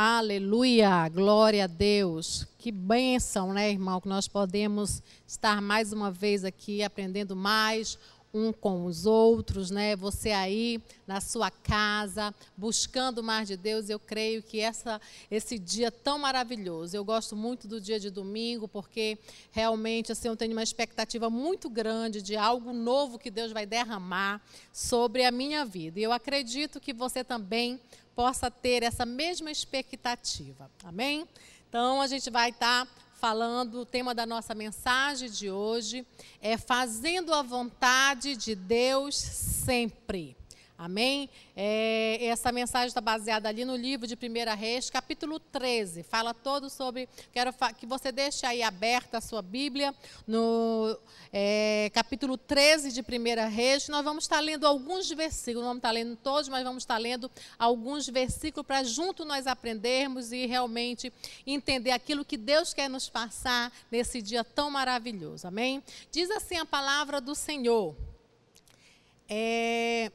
Aleluia, glória a Deus. Que bênção, né, irmão, que nós podemos estar mais uma vez aqui aprendendo mais um com os outros, né? Você aí na sua casa, buscando mais de Deus, eu creio que essa, esse dia tão maravilhoso. Eu gosto muito do dia de domingo, porque realmente assim, eu tenho uma expectativa muito grande de algo novo que Deus vai derramar sobre a minha vida. E eu acredito que você também possa ter essa mesma expectativa. Amém? Então a gente vai estar tá falando, o tema da nossa mensagem de hoje é fazendo a vontade de Deus sempre. Amém? É, essa mensagem está baseada ali no livro de 1 Reis, capítulo 13. Fala todo sobre. Quero que você deixe aí aberta a sua Bíblia, no é, capítulo 13 de 1 Reis. Nós vamos estar lendo alguns versículos, não vamos estar lendo todos, mas vamos estar lendo alguns versículos para junto nós aprendermos e realmente entender aquilo que Deus quer nos passar nesse dia tão maravilhoso. Amém? Diz assim a palavra do Senhor. É,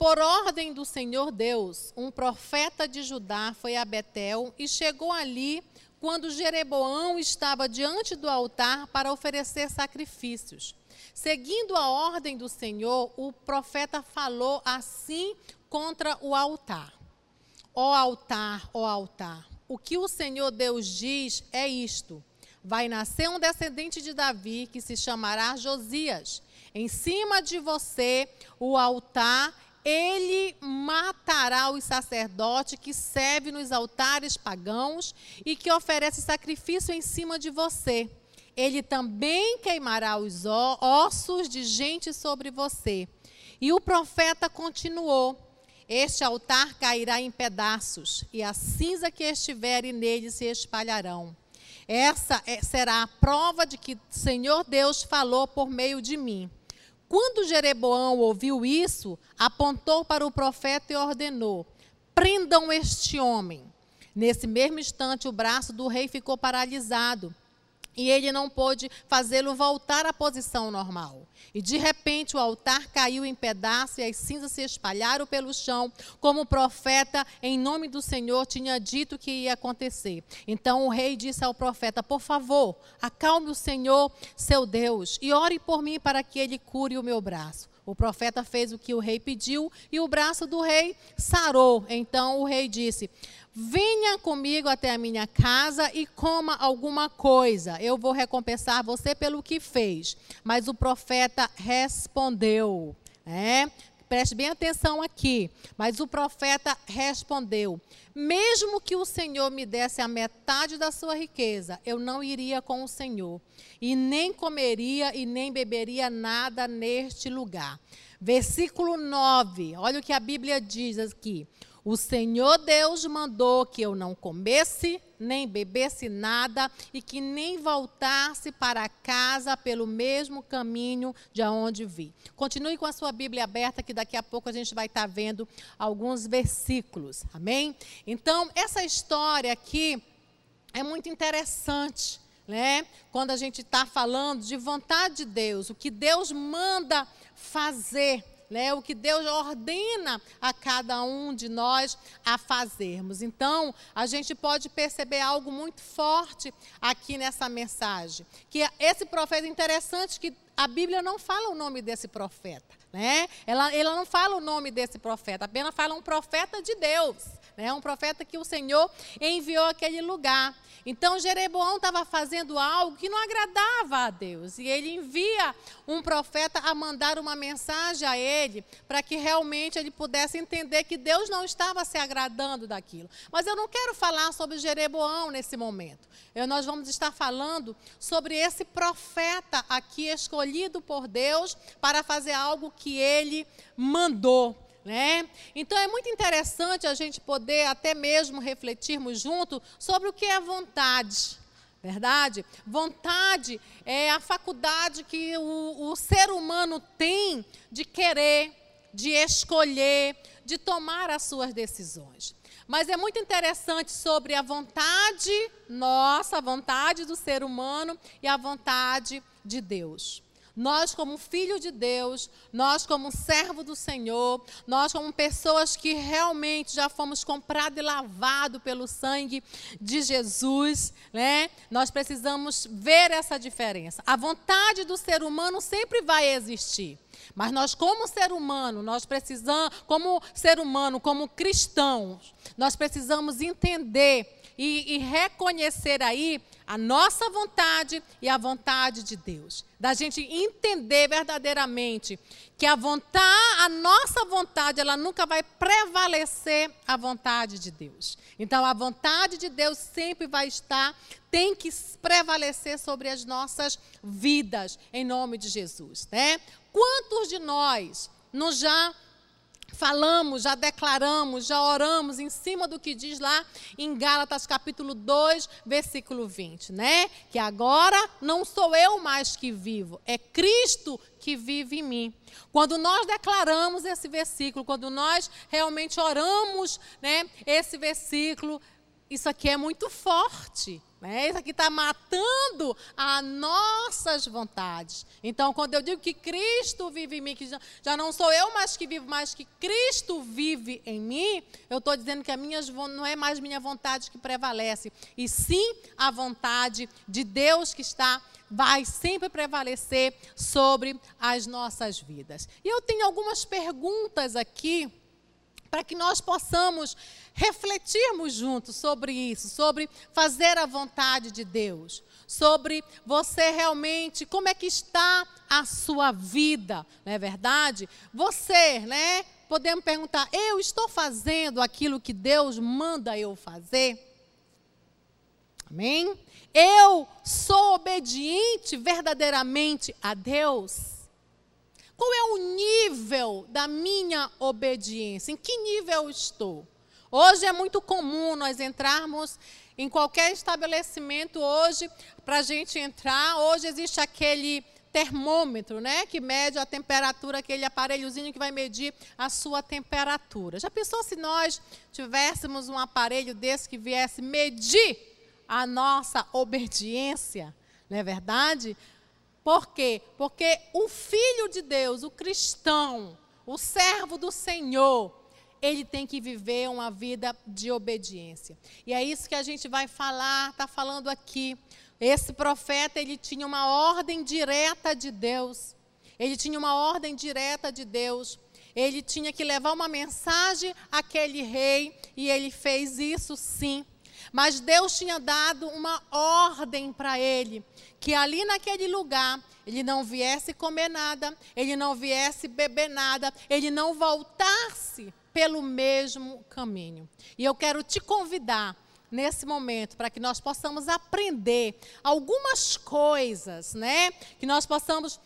por ordem do Senhor Deus, um profeta de Judá foi a Betel e chegou ali quando Jeroboão estava diante do altar para oferecer sacrifícios. Seguindo a ordem do Senhor, o profeta falou assim contra o altar: Ó altar, ó altar, o que o Senhor Deus diz é isto: vai nascer um descendente de Davi que se chamará Josias. Em cima de você, o altar ele matará os sacerdotes que servem nos altares pagãos e que oferece sacrifício em cima de você. Ele também queimará os ossos de gente sobre você. E o profeta continuou: Este altar cairá em pedaços, e a cinza que estiver nele se espalharão. Essa é, será a prova de que o Senhor Deus falou por meio de mim. Quando Jeroboão ouviu isso, apontou para o profeta e ordenou: prendam este homem. Nesse mesmo instante, o braço do rei ficou paralisado e ele não pôde fazê-lo voltar à posição normal. E de repente o altar caiu em pedaços e as cinzas se espalharam pelo chão, como o profeta, em nome do Senhor, tinha dito que ia acontecer. Então o rei disse ao profeta: Por favor, acalme o Senhor, seu Deus, e ore por mim para que ele cure o meu braço. O profeta fez o que o rei pediu e o braço do rei sarou. Então o rei disse: Venha comigo até a minha casa e coma alguma coisa. Eu vou recompensar você pelo que fez. Mas o profeta respondeu. É, preste bem atenção aqui. Mas o profeta respondeu: Mesmo que o Senhor me desse a metade da sua riqueza, eu não iria com o Senhor, e nem comeria e nem beberia nada neste lugar. Versículo 9, olha o que a Bíblia diz aqui. O Senhor Deus mandou que eu não comesse, nem bebesse nada e que nem voltasse para casa pelo mesmo caminho de onde vi. Continue com a sua Bíblia aberta, que daqui a pouco a gente vai estar vendo alguns versículos. Amém? Então, essa história aqui é muito interessante. Né? Quando a gente está falando de vontade de Deus, o que Deus manda fazer né, o que Deus ordena a cada um de nós a fazermos. Então, a gente pode perceber algo muito forte aqui nessa mensagem, que esse profeta interessante que a Bíblia não fala o nome desse profeta, né? Ela, ela não fala o nome desse profeta, apenas fala um profeta de Deus né? um profeta que o Senhor enviou àquele lugar. Então Jeroboão estava fazendo algo que não agradava a Deus. E ele envia um profeta a mandar uma mensagem a ele, para que realmente ele pudesse entender que Deus não estava se agradando daquilo. Mas eu não quero falar sobre Jeroboão nesse momento. Eu, nós vamos estar falando sobre esse profeta aqui escolhido por Deus para fazer algo que ele mandou. Né? Então é muito interessante a gente poder até mesmo refletirmos junto sobre o que é vontade. Verdade? Vontade é a faculdade que o, o ser humano tem de querer, de escolher, de tomar as suas decisões. Mas é muito interessante sobre a vontade nossa, a vontade do ser humano e a vontade de Deus. Nós como filho de Deus, nós como servo do Senhor, nós como pessoas que realmente já fomos comprados e lavados pelo sangue de Jesus, né? Nós precisamos ver essa diferença. A vontade do ser humano sempre vai existir. Mas nós, como ser humano, nós precisamos, como ser humano, como cristãos, nós precisamos entender e, e reconhecer aí a nossa vontade e a vontade de Deus. Da gente entender verdadeiramente que a vontade, a nossa vontade, ela nunca vai prevalecer a vontade de Deus. Então a vontade de Deus sempre vai estar, tem que prevalecer sobre as nossas vidas, em nome de Jesus, né? Quantos de nós nos já falamos, já declaramos, já oramos em cima do que diz lá em Gálatas capítulo 2, versículo 20, né? Que agora não sou eu mais que vivo, é Cristo que vive em mim. Quando nós declaramos esse versículo, quando nós realmente oramos, né, esse versículo, isso aqui é muito forte. Né? Isso aqui está matando as nossas vontades. Então, quando eu digo que Cristo vive em mim, que já, não sou eu mais que vivo, mas que Cristo vive em mim, eu estou dizendo que a minha, não é mais minha vontade que prevalece, e sim a vontade de Deus que está vai sempre prevalecer sobre as nossas vidas. E eu tenho algumas perguntas aqui para que nós possamos refletirmos juntos sobre isso, sobre fazer a vontade de Deus, sobre você realmente, como é que está a sua vida, não é verdade? Você, né? Podemos perguntar: eu estou fazendo aquilo que Deus manda eu fazer? Amém? Eu sou obediente verdadeiramente a Deus? Qual é o nível da minha obediência? Em que nível eu estou? Hoje é muito comum nós entrarmos em qualquer estabelecimento hoje, para a gente entrar, hoje existe aquele termômetro, né, que mede a temperatura, aquele aparelhozinho que vai medir a sua temperatura. Já pensou se nós tivéssemos um aparelho desse que viesse medir a nossa obediência, não é verdade? Por quê? Porque o filho de Deus, o cristão, o servo do Senhor, ele tem que viver uma vida de obediência. E é isso que a gente vai falar, está falando aqui. Esse profeta, ele tinha uma ordem direta de Deus. Ele tinha uma ordem direta de Deus. Ele tinha que levar uma mensagem àquele rei, e ele fez isso sim. Mas Deus tinha dado uma ordem para ele, que ali naquele lugar ele não viesse comer nada, ele não viesse beber nada, ele não voltasse pelo mesmo caminho. E eu quero te convidar nesse momento para que nós possamos aprender algumas coisas, né? Que nós possamos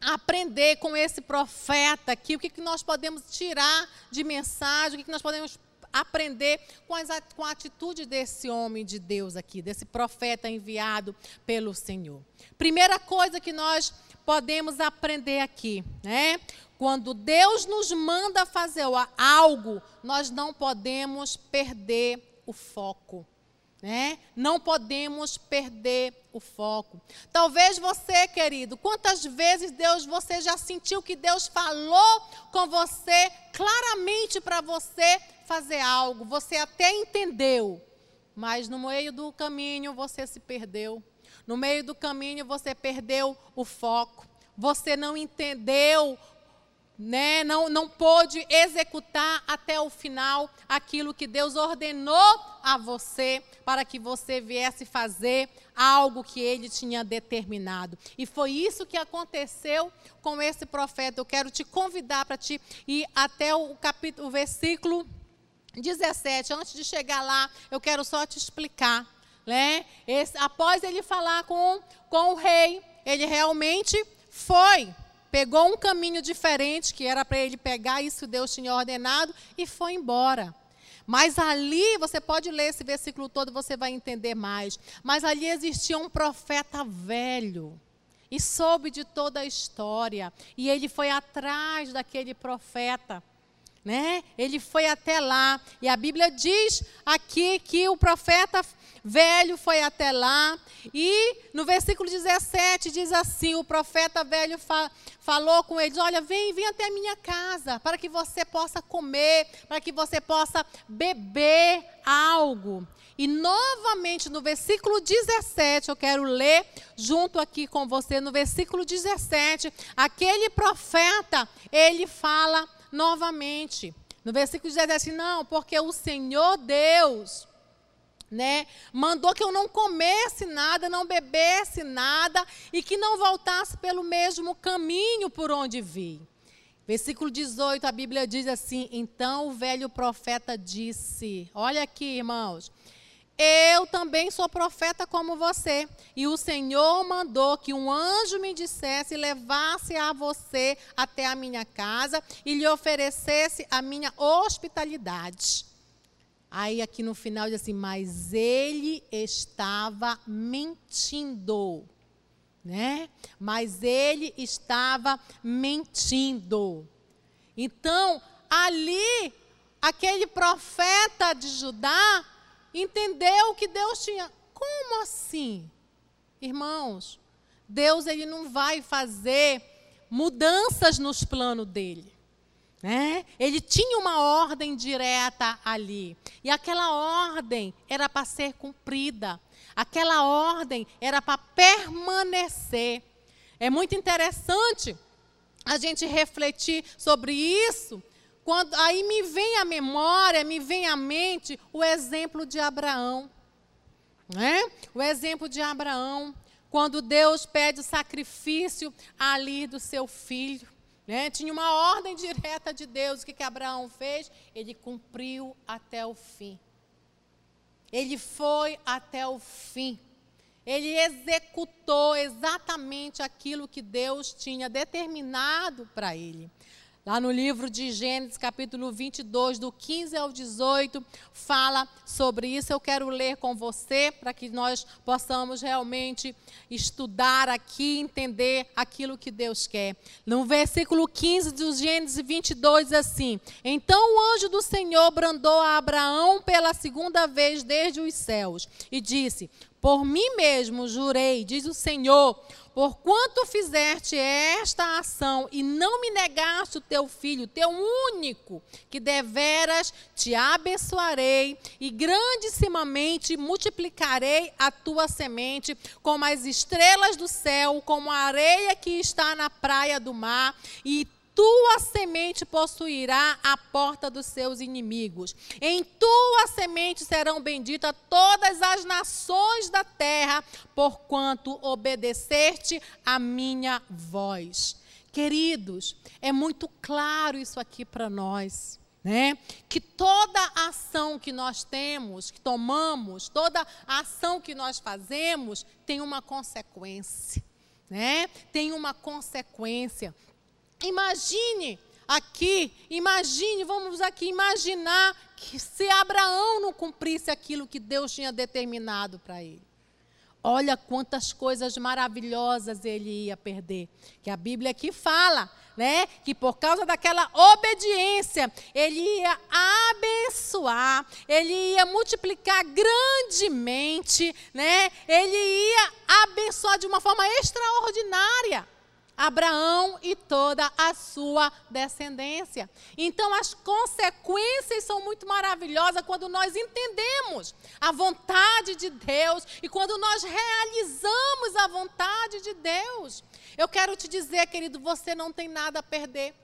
aprender com esse profeta aqui, o que, que nós podemos tirar de mensagem, o que, que nós podemos aprender com, as, com a atitude desse homem de Deus aqui, desse profeta enviado pelo Senhor. Primeira coisa que nós podemos aprender aqui, né? Quando Deus nos manda fazer algo, nós não podemos perder o foco. Né? Não podemos perder o foco. Talvez você, querido, quantas vezes Deus você já sentiu que Deus falou com você claramente para você fazer algo, você até entendeu, mas no meio do caminho você se perdeu. No meio do caminho você perdeu o foco. Você não entendeu né, não, não pôde executar até o final aquilo que Deus ordenou a você para que você viesse fazer algo que ele tinha determinado. E foi isso que aconteceu com esse profeta. Eu quero te convidar para te ir até o capítulo, o versículo 17. Antes de chegar lá, eu quero só te explicar. Né? Esse, após ele falar com, com o rei, ele realmente foi pegou um caminho diferente, que era para ele pegar isso Deus tinha ordenado, e foi embora. Mas ali, você pode ler esse versículo todo, você vai entender mais. Mas ali existia um profeta velho. E soube de toda a história. E ele foi atrás daquele profeta. Né? Ele foi até lá. E a Bíblia diz aqui que o profeta velho foi até lá. E no versículo 17 diz assim: o profeta velho fa falou com eles: Olha, vem, vem até a minha casa, para que você possa comer, para que você possa beber algo. E novamente no versículo 17, eu quero ler junto aqui com você, no versículo 17, aquele profeta, ele fala novamente. No versículo 17, não, porque o Senhor Deus, né, mandou que eu não comesse nada, não bebesse nada e que não voltasse pelo mesmo caminho por onde vi. Versículo 18, a Bíblia diz assim: Então o velho profeta disse: Olha aqui, irmãos. Eu também sou profeta como você. E o Senhor mandou que um anjo me dissesse levasse a você até a minha casa e lhe oferecesse a minha hospitalidade. Aí aqui no final diz assim: Mas ele estava mentindo. Né? Mas ele estava mentindo. Então, ali, aquele profeta de Judá entendeu que Deus tinha. Como assim? Irmãos, Deus ele não vai fazer mudanças nos planos dele. Né? Ele tinha uma ordem direta ali. E aquela ordem era para ser cumprida. Aquela ordem era para permanecer. É muito interessante a gente refletir sobre isso, quando, aí me vem à memória, me vem à mente o exemplo de Abraão. Né? O exemplo de Abraão, quando Deus pede sacrifício ali do seu filho. Né? Tinha uma ordem direta de Deus. O que, que Abraão fez? Ele cumpriu até o fim. Ele foi até o fim. Ele executou exatamente aquilo que Deus tinha determinado para ele. Lá no livro de Gênesis, capítulo 22, do 15 ao 18, fala sobre isso. Eu quero ler com você para que nós possamos realmente estudar aqui, entender aquilo que Deus quer. No versículo 15 do Gênesis 22, assim: Então o anjo do Senhor brandou a Abraão pela segunda vez desde os céus e disse: Por mim mesmo jurei, diz o Senhor Porquanto fizeste esta ação e não me negaste o teu filho, teu único, que deveras te abençoarei e grandissimamente multiplicarei a tua semente como as estrelas do céu, como a areia que está na praia do mar, e tua semente possuirá a porta dos seus inimigos. Em tua semente serão benditas todas as nações da terra, porquanto obedeceste a minha voz. Queridos, é muito claro isso aqui para nós. Né? Que toda ação que nós temos, que tomamos, toda ação que nós fazemos tem uma consequência, né? Tem uma consequência. Imagine aqui, imagine, vamos aqui imaginar que se Abraão não cumprisse aquilo que Deus tinha determinado para ele. Olha quantas coisas maravilhosas ele ia perder. Que a Bíblia aqui fala, né? Que por causa daquela obediência, ele ia abençoar, ele ia multiplicar grandemente, né? Ele ia abençoar de uma forma extraordinária. Abraão e toda a sua descendência. Então, as consequências são muito maravilhosas quando nós entendemos a vontade de Deus e quando nós realizamos a vontade de Deus. Eu quero te dizer, querido, você não tem nada a perder.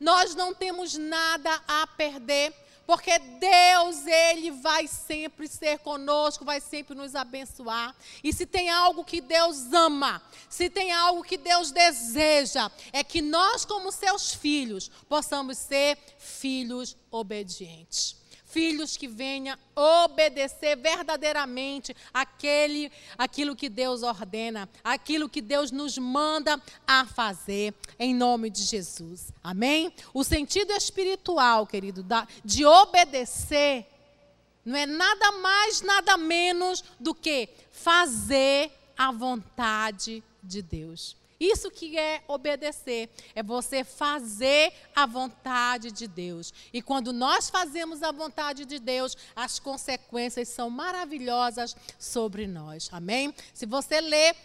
Nós não temos nada a perder porque Deus, Ele vai sempre ser conosco, vai sempre nos abençoar. E se tem algo que Deus ama, se tem algo que Deus deseja, é que nós, como seus filhos, possamos ser filhos obedientes filhos que venham obedecer verdadeiramente aquele, aquilo que Deus ordena, aquilo que Deus nos manda a fazer, em nome de Jesus. Amém? O sentido espiritual, querido, de obedecer, não é nada mais, nada menos do que fazer a vontade de Deus. Isso que é obedecer, é você fazer a vontade de Deus. E quando nós fazemos a vontade de Deus, as consequências são maravilhosas sobre nós. Amém? Se você ler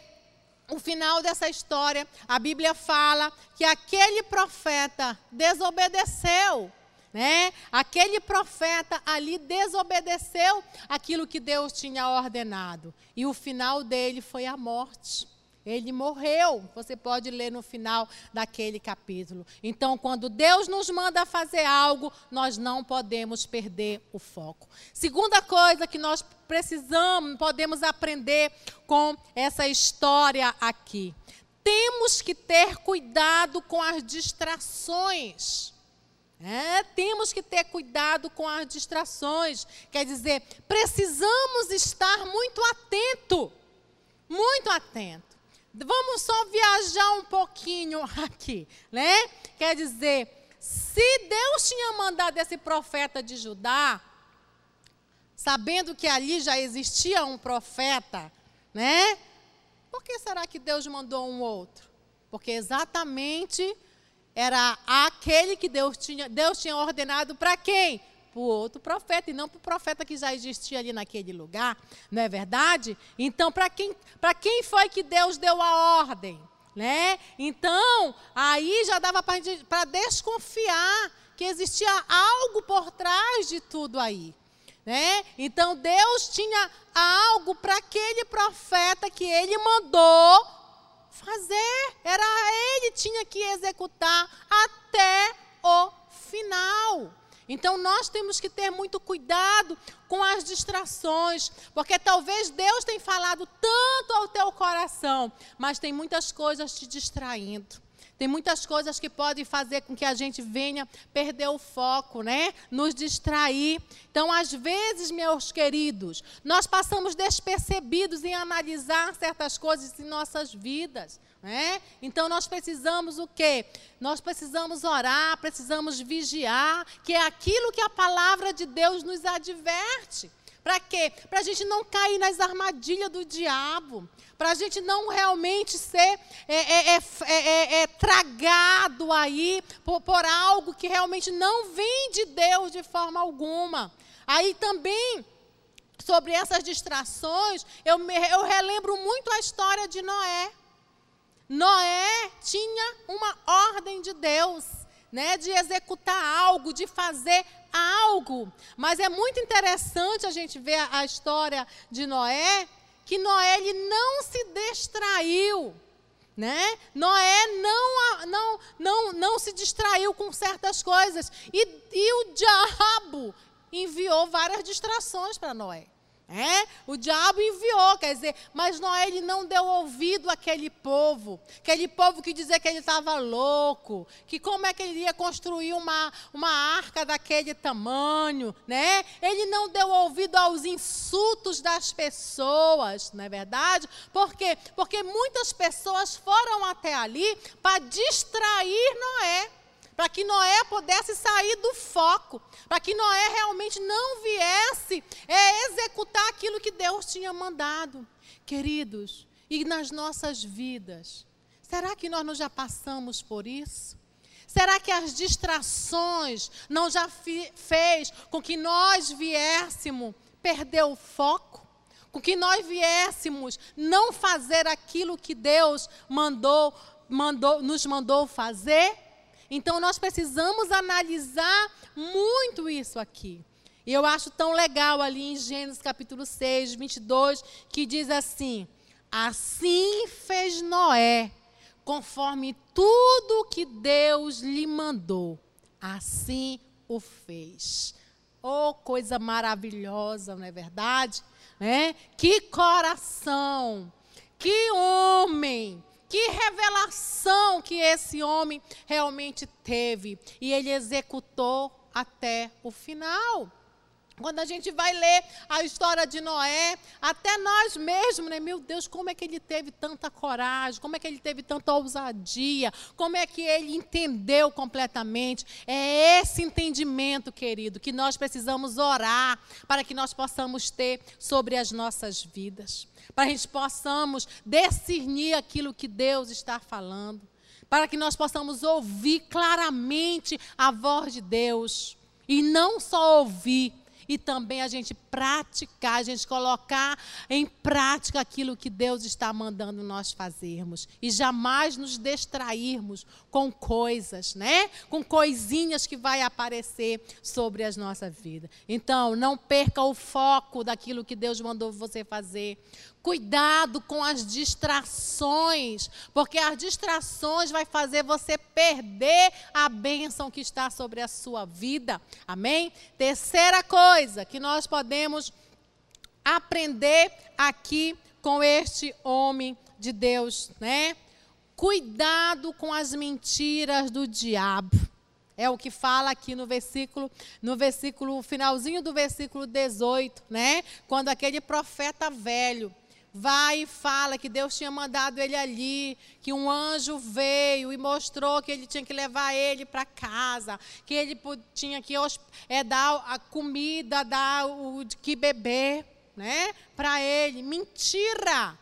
o final dessa história, a Bíblia fala que aquele profeta desobedeceu. Né? Aquele profeta ali desobedeceu aquilo que Deus tinha ordenado. E o final dele foi a morte. Ele morreu. Você pode ler no final daquele capítulo. Então, quando Deus nos manda fazer algo, nós não podemos perder o foco. Segunda coisa que nós precisamos, podemos aprender com essa história aqui. Temos que ter cuidado com as distrações. É, temos que ter cuidado com as distrações. Quer dizer, precisamos estar muito atento. Muito atento. Vamos só viajar um pouquinho aqui, né? Quer dizer, se Deus tinha mandado esse profeta de Judá, sabendo que ali já existia um profeta, né? Por que será que Deus mandou um outro? Porque exatamente era aquele que Deus tinha, Deus tinha ordenado para quem? Para o outro profeta, e não para o profeta que já existia ali naquele lugar, não é verdade? Então, para quem, quem foi que Deus deu a ordem? Né? Então, aí já dava para desconfiar que existia algo por trás de tudo aí. Né? Então, Deus tinha algo para aquele profeta que ele mandou fazer. Era ele tinha que executar até o final. Então nós temos que ter muito cuidado com as distrações, porque talvez Deus tenha falado tanto ao teu coração, mas tem muitas coisas te distraindo. Tem muitas coisas que podem fazer com que a gente venha perder o foco, né? Nos distrair. Então, às vezes, meus queridos, nós passamos despercebidos em analisar certas coisas em nossas vidas. Né? Então nós precisamos o quê? Nós precisamos orar, precisamos vigiar, que é aquilo que a palavra de Deus nos adverte. Para quê? Para a gente não cair nas armadilhas do diabo. Para a gente não realmente ser é é é, é, é, é, tragado aí por, por algo que realmente não vem de Deus de forma alguma. Aí também sobre essas distrações, eu, me, eu relembro muito a história de Noé. Noé tinha uma ordem de Deus, né, de executar algo, de fazer algo. Mas é muito interessante a gente ver a, a história de Noé, que Noé ele não se distraiu. Né? Noé não, não, não, não se distraiu com certas coisas. E, e o diabo enviou várias distrações para Noé. É? O diabo enviou, quer dizer, mas Noé ele não deu ouvido àquele povo, aquele povo que dizia que ele estava louco, que como é que ele ia construir uma, uma arca daquele tamanho, né? Ele não deu ouvido aos insultos das pessoas, não é verdade? Por quê? Porque muitas pessoas foram até ali para distrair Noé para que Noé pudesse sair do foco, para que Noé realmente não viesse é, executar aquilo que Deus tinha mandado. Queridos, e nas nossas vidas, será que nós não já passamos por isso? Será que as distrações não já fez com que nós viéssemos perder o foco? Com que nós viéssemos não fazer aquilo que Deus mandou, mandou, nos mandou fazer? Então nós precisamos analisar muito isso aqui. E eu acho tão legal ali em Gênesis capítulo 6, 22, que diz assim: Assim fez Noé, conforme tudo que Deus lhe mandou, assim o fez. Oh, coisa maravilhosa, não é verdade? Né? Que coração, que homem, que revelação que esse homem realmente teve. E ele executou até o final. Quando a gente vai ler a história de Noé, até nós mesmos, né? Meu Deus, como é que ele teve tanta coragem? Como é que ele teve tanta ousadia? Como é que ele entendeu completamente? É esse entendimento, querido, que nós precisamos orar para que nós possamos ter sobre as nossas vidas. Para que a gente possamos discernir aquilo que Deus está falando. Para que nós possamos ouvir claramente a voz de Deus. E não só ouvir, e também a gente praticar, a gente colocar em prática aquilo que Deus está mandando nós fazermos e jamais nos distrairmos com coisas, né? Com coisinhas que vai aparecer sobre as nossas vidas. Então, não perca o foco daquilo que Deus mandou você fazer. Cuidado com as distrações, porque as distrações vai fazer você perder a bênção que está sobre a sua vida. Amém? Terceira coisa que nós podemos aprender aqui com este homem de Deus, né? Cuidado com as mentiras do diabo. É o que fala aqui no versículo, no versículo finalzinho do versículo 18, né? Quando aquele profeta velho vai e fala que Deus tinha mandado ele ali, que um anjo veio e mostrou que ele tinha que levar ele para casa, que ele tinha que é, dar a comida, dar o que beber, né, para ele. Mentira!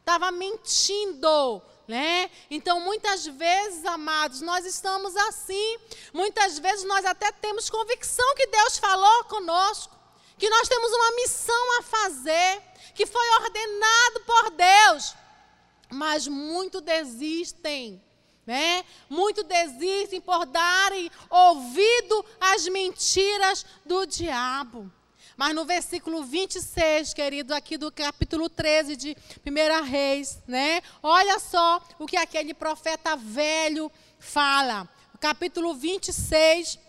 Estava mentindo. Né? Então, muitas vezes, amados, nós estamos assim. Muitas vezes nós até temos convicção que Deus falou conosco, que nós temos uma missão a fazer, que foi ordenado por Deus, mas muito desistem. Né? Muito desistem por darem ouvido às mentiras do diabo. Mas no versículo 26, querido, aqui do capítulo 13 de 1 Reis, né? Olha só o que aquele profeta velho fala. capítulo 26,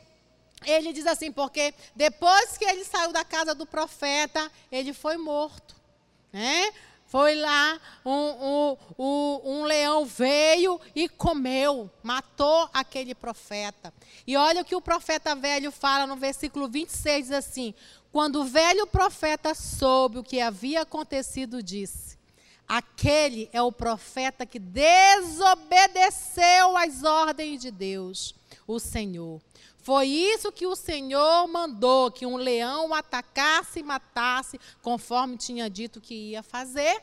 ele diz assim: porque depois que ele saiu da casa do profeta, ele foi morto. Né? Foi lá, um, um, um, leão veio e comeu, matou aquele profeta. E olha o que o profeta velho fala no versículo 26, diz assim: Quando o velho profeta soube o que havia acontecido, disse: Aquele é o profeta que desobedeceu às ordens de Deus, o Senhor. Foi isso que o Senhor mandou, que um leão atacasse e matasse, conforme tinha dito que ia fazer.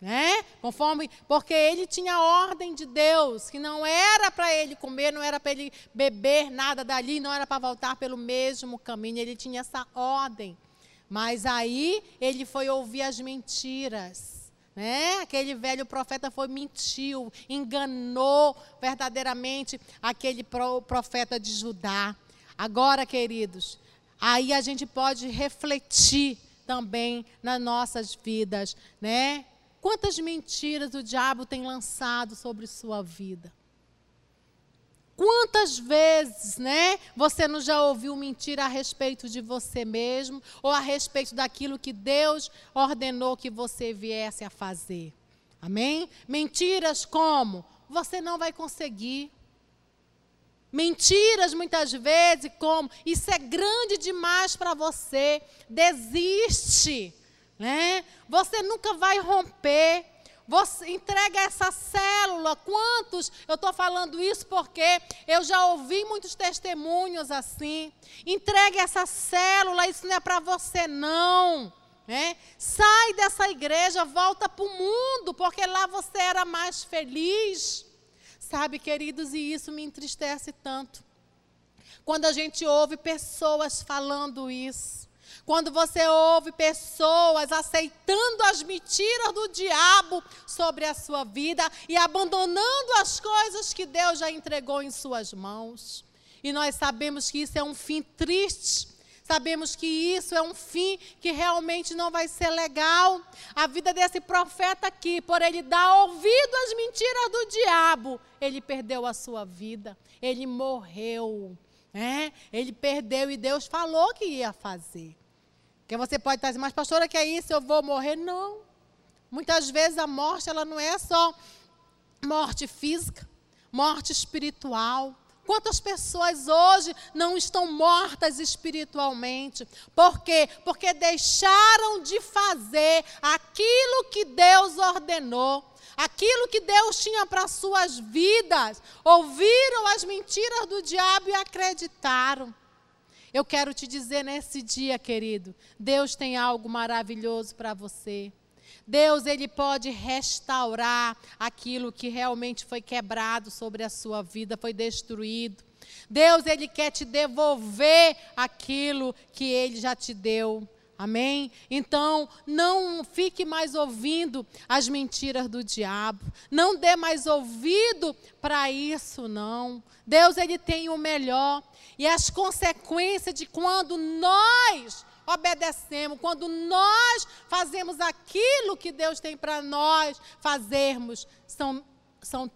Né? Conforme, porque ele tinha ordem de Deus, que não era para ele comer, não era para ele beber nada dali, não era para voltar pelo mesmo caminho, ele tinha essa ordem. Mas aí ele foi ouvir as mentiras. Né? Aquele velho profeta foi mentiu, enganou verdadeiramente aquele profeta de Judá. Agora, queridos, aí a gente pode refletir também nas nossas vidas, né? Quantas mentiras o diabo tem lançado sobre sua vida? Quantas vezes, né, você não já ouviu mentira a respeito de você mesmo ou a respeito daquilo que Deus ordenou que você viesse a fazer? Amém? Mentiras como você não vai conseguir. Mentiras muitas vezes como isso é grande demais para você, desiste, né? Você nunca vai romper. Você entrega essa célula. Quantos? Eu estou falando isso porque eu já ouvi muitos testemunhos assim. Entregue essa célula, isso não é para você, não. Né? Sai dessa igreja, volta para o mundo, porque lá você era mais feliz. Sabe, queridos, e isso me entristece tanto. Quando a gente ouve pessoas falando isso. Quando você ouve pessoas aceitando as mentiras do diabo sobre a sua vida e abandonando as coisas que Deus já entregou em suas mãos. E nós sabemos que isso é um fim triste. Sabemos que isso é um fim que realmente não vai ser legal. A vida desse profeta aqui, por ele dar ouvido às mentiras do diabo, ele perdeu a sua vida. Ele morreu. Né? Ele perdeu e Deus falou que ia fazer. Porque você pode estar dizendo, mas pastora, que é isso? Eu vou morrer? Não. Muitas vezes a morte ela não é só morte física, morte espiritual. Quantas pessoas hoje não estão mortas espiritualmente? Por quê? Porque deixaram de fazer aquilo que Deus ordenou aquilo que Deus tinha para suas vidas, ouviram as mentiras do diabo e acreditaram. Eu quero te dizer nesse dia, querido, Deus tem algo maravilhoso para você. Deus, ele pode restaurar aquilo que realmente foi quebrado sobre a sua vida, foi destruído. Deus, ele quer te devolver aquilo que ele já te deu. Amém? Então, não fique mais ouvindo as mentiras do diabo. Não dê mais ouvido para isso, não. Deus, Ele tem o melhor. E as consequências de quando nós obedecemos, quando nós fazemos aquilo que Deus tem para nós fazermos, são, são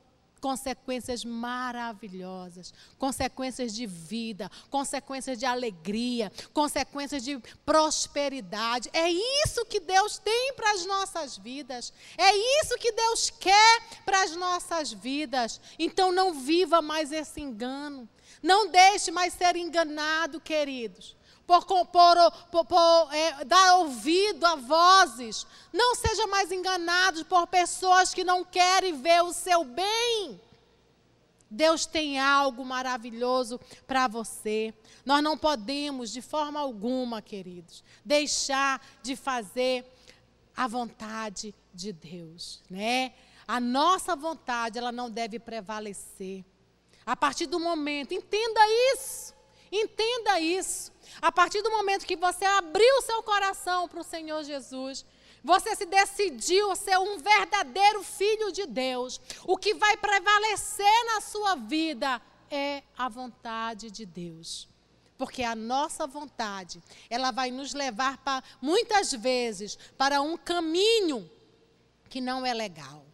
consequências maravilhosas, consequências de vida, consequências de alegria, consequências de prosperidade. É isso que Deus tem para as nossas vidas. É isso que Deus quer para as nossas vidas. Então não viva mais esse engano. Não deixe mais ser enganado, queridos por, por, por, por é, dar ouvido a vozes. Não seja mais enganado por pessoas que não querem ver o seu bem. Deus tem algo maravilhoso para você. Nós não podemos, de forma alguma, queridos, deixar de fazer a vontade de Deus, né? A nossa vontade, ela não deve prevalecer. A partir do momento, entenda isso. Entenda isso. A partir do momento que você abriu seu coração para o Senhor Jesus, você se decidiu ser um verdadeiro filho de Deus, o que vai prevalecer na sua vida é a vontade de Deus. Porque a nossa vontade, ela vai nos levar para muitas vezes para um caminho que não é legal,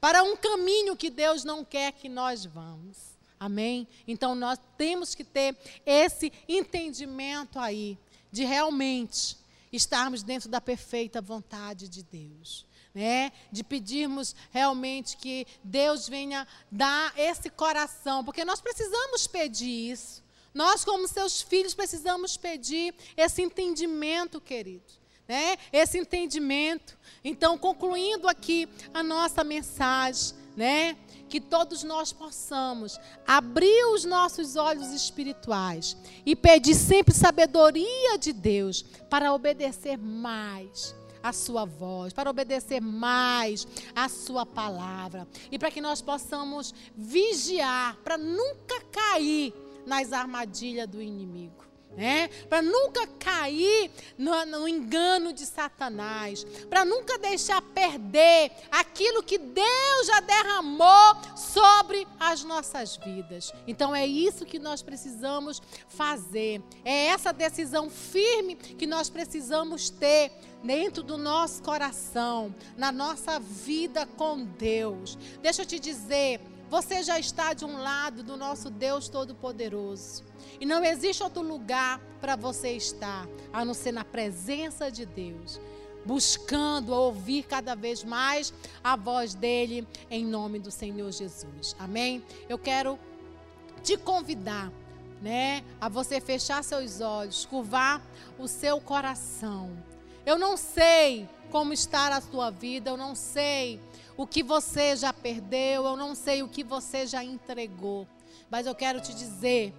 para um caminho que Deus não quer que nós vamos. Amém? Então nós temos que ter esse entendimento aí, de realmente estarmos dentro da perfeita vontade de Deus. Né? De pedirmos realmente que Deus venha dar esse coração, porque nós precisamos pedir isso. Nós, como seus filhos, precisamos pedir esse entendimento, queridos. Né? Esse entendimento. Então, concluindo aqui a nossa mensagem, né? Que todos nós possamos abrir os nossos olhos espirituais e pedir sempre sabedoria de Deus para obedecer mais a sua voz, para obedecer mais a sua palavra. E para que nós possamos vigiar para nunca cair nas armadilhas do inimigo né? Para nunca cair no, no, engano de Satanás, para nunca deixar perder aquilo que Deus já derramou sobre as nossas vidas. Então é isso que nós precisamos fazer. É essa decisão firme que nós precisamos ter dentro do nosso coração, na nossa vida com Deus. Deixa eu te dizer, você já está de um lado do nosso Deus Todo-Poderoso. E não existe outro lugar para você estar, a não ser na presença de Deus. Buscando ouvir cada vez mais a voz dele, em nome do Senhor Jesus. Amém? Eu quero te convidar, né, a você fechar seus olhos, curvar o seu coração. Eu não sei como está a sua vida, eu não sei o que você já perdeu, eu não sei o que você já entregou, mas eu quero te dizer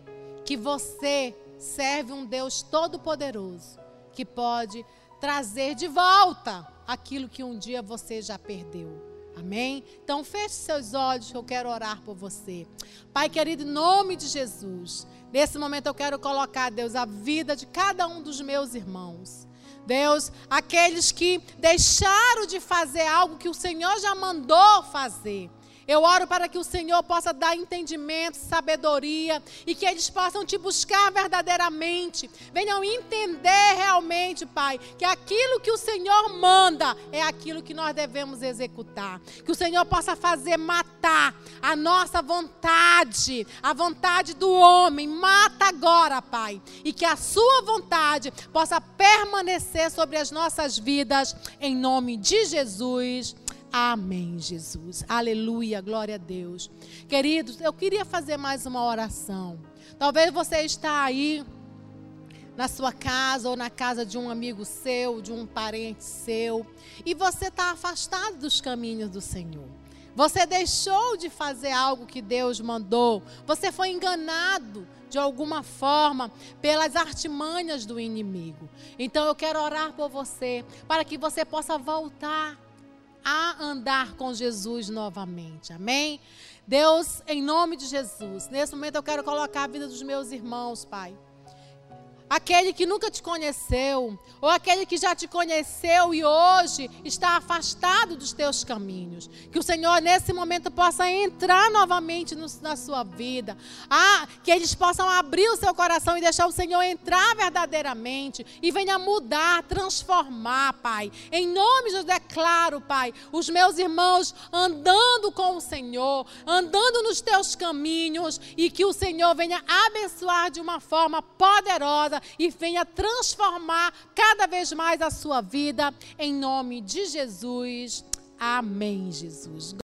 que você serve um Deus todo-poderoso que pode trazer de volta aquilo que um dia você já perdeu. Amém? Então feche seus olhos que eu quero orar por você. Pai querido, em nome de Jesus, nesse momento eu quero colocar, Deus, a vida de cada um dos meus irmãos. Deus, aqueles que deixaram de fazer algo que o Senhor já mandou fazer. Eu oro para que o Senhor possa dar entendimento, sabedoria e que eles possam te buscar verdadeiramente. Venham entender realmente, Pai, que aquilo que o Senhor manda é aquilo que nós devemos executar. Que o Senhor possa fazer matar a nossa vontade, a vontade do homem. Mata agora, Pai. E que a Sua vontade possa permanecer sobre as nossas vidas, em nome de Jesus. Amém, Jesus. Aleluia, glória a Deus. Queridos, eu queria fazer mais uma oração. Talvez você está aí na sua casa ou na casa de um amigo seu, de um parente seu, e você está afastado dos caminhos do Senhor. Você deixou de fazer algo que Deus mandou. Você foi enganado de alguma forma pelas artimanhas do inimigo. Então eu quero orar por você para que você possa voltar a andar com Jesus novamente. Amém? Deus, em nome de Jesus, nesse momento eu quero colocar a vida dos meus irmãos, Pai aquele que nunca te conheceu, ou aquele que já te conheceu e hoje está afastado dos teus caminhos. Que o Senhor, nesse momento, possa entrar novamente no, na sua vida. Ah, que eles possam abrir o seu coração e deixar o Senhor entrar verdadeiramente e venha mudar, transformar, Pai. Em nome de Jesus, declaro, Pai, os meus irmãos andando com o Senhor, andando nos teus caminhos e que o Senhor venha abençoar de uma forma poderosa e venha transformar cada vez mais a sua vida, em nome de Jesus. Amém, Jesus.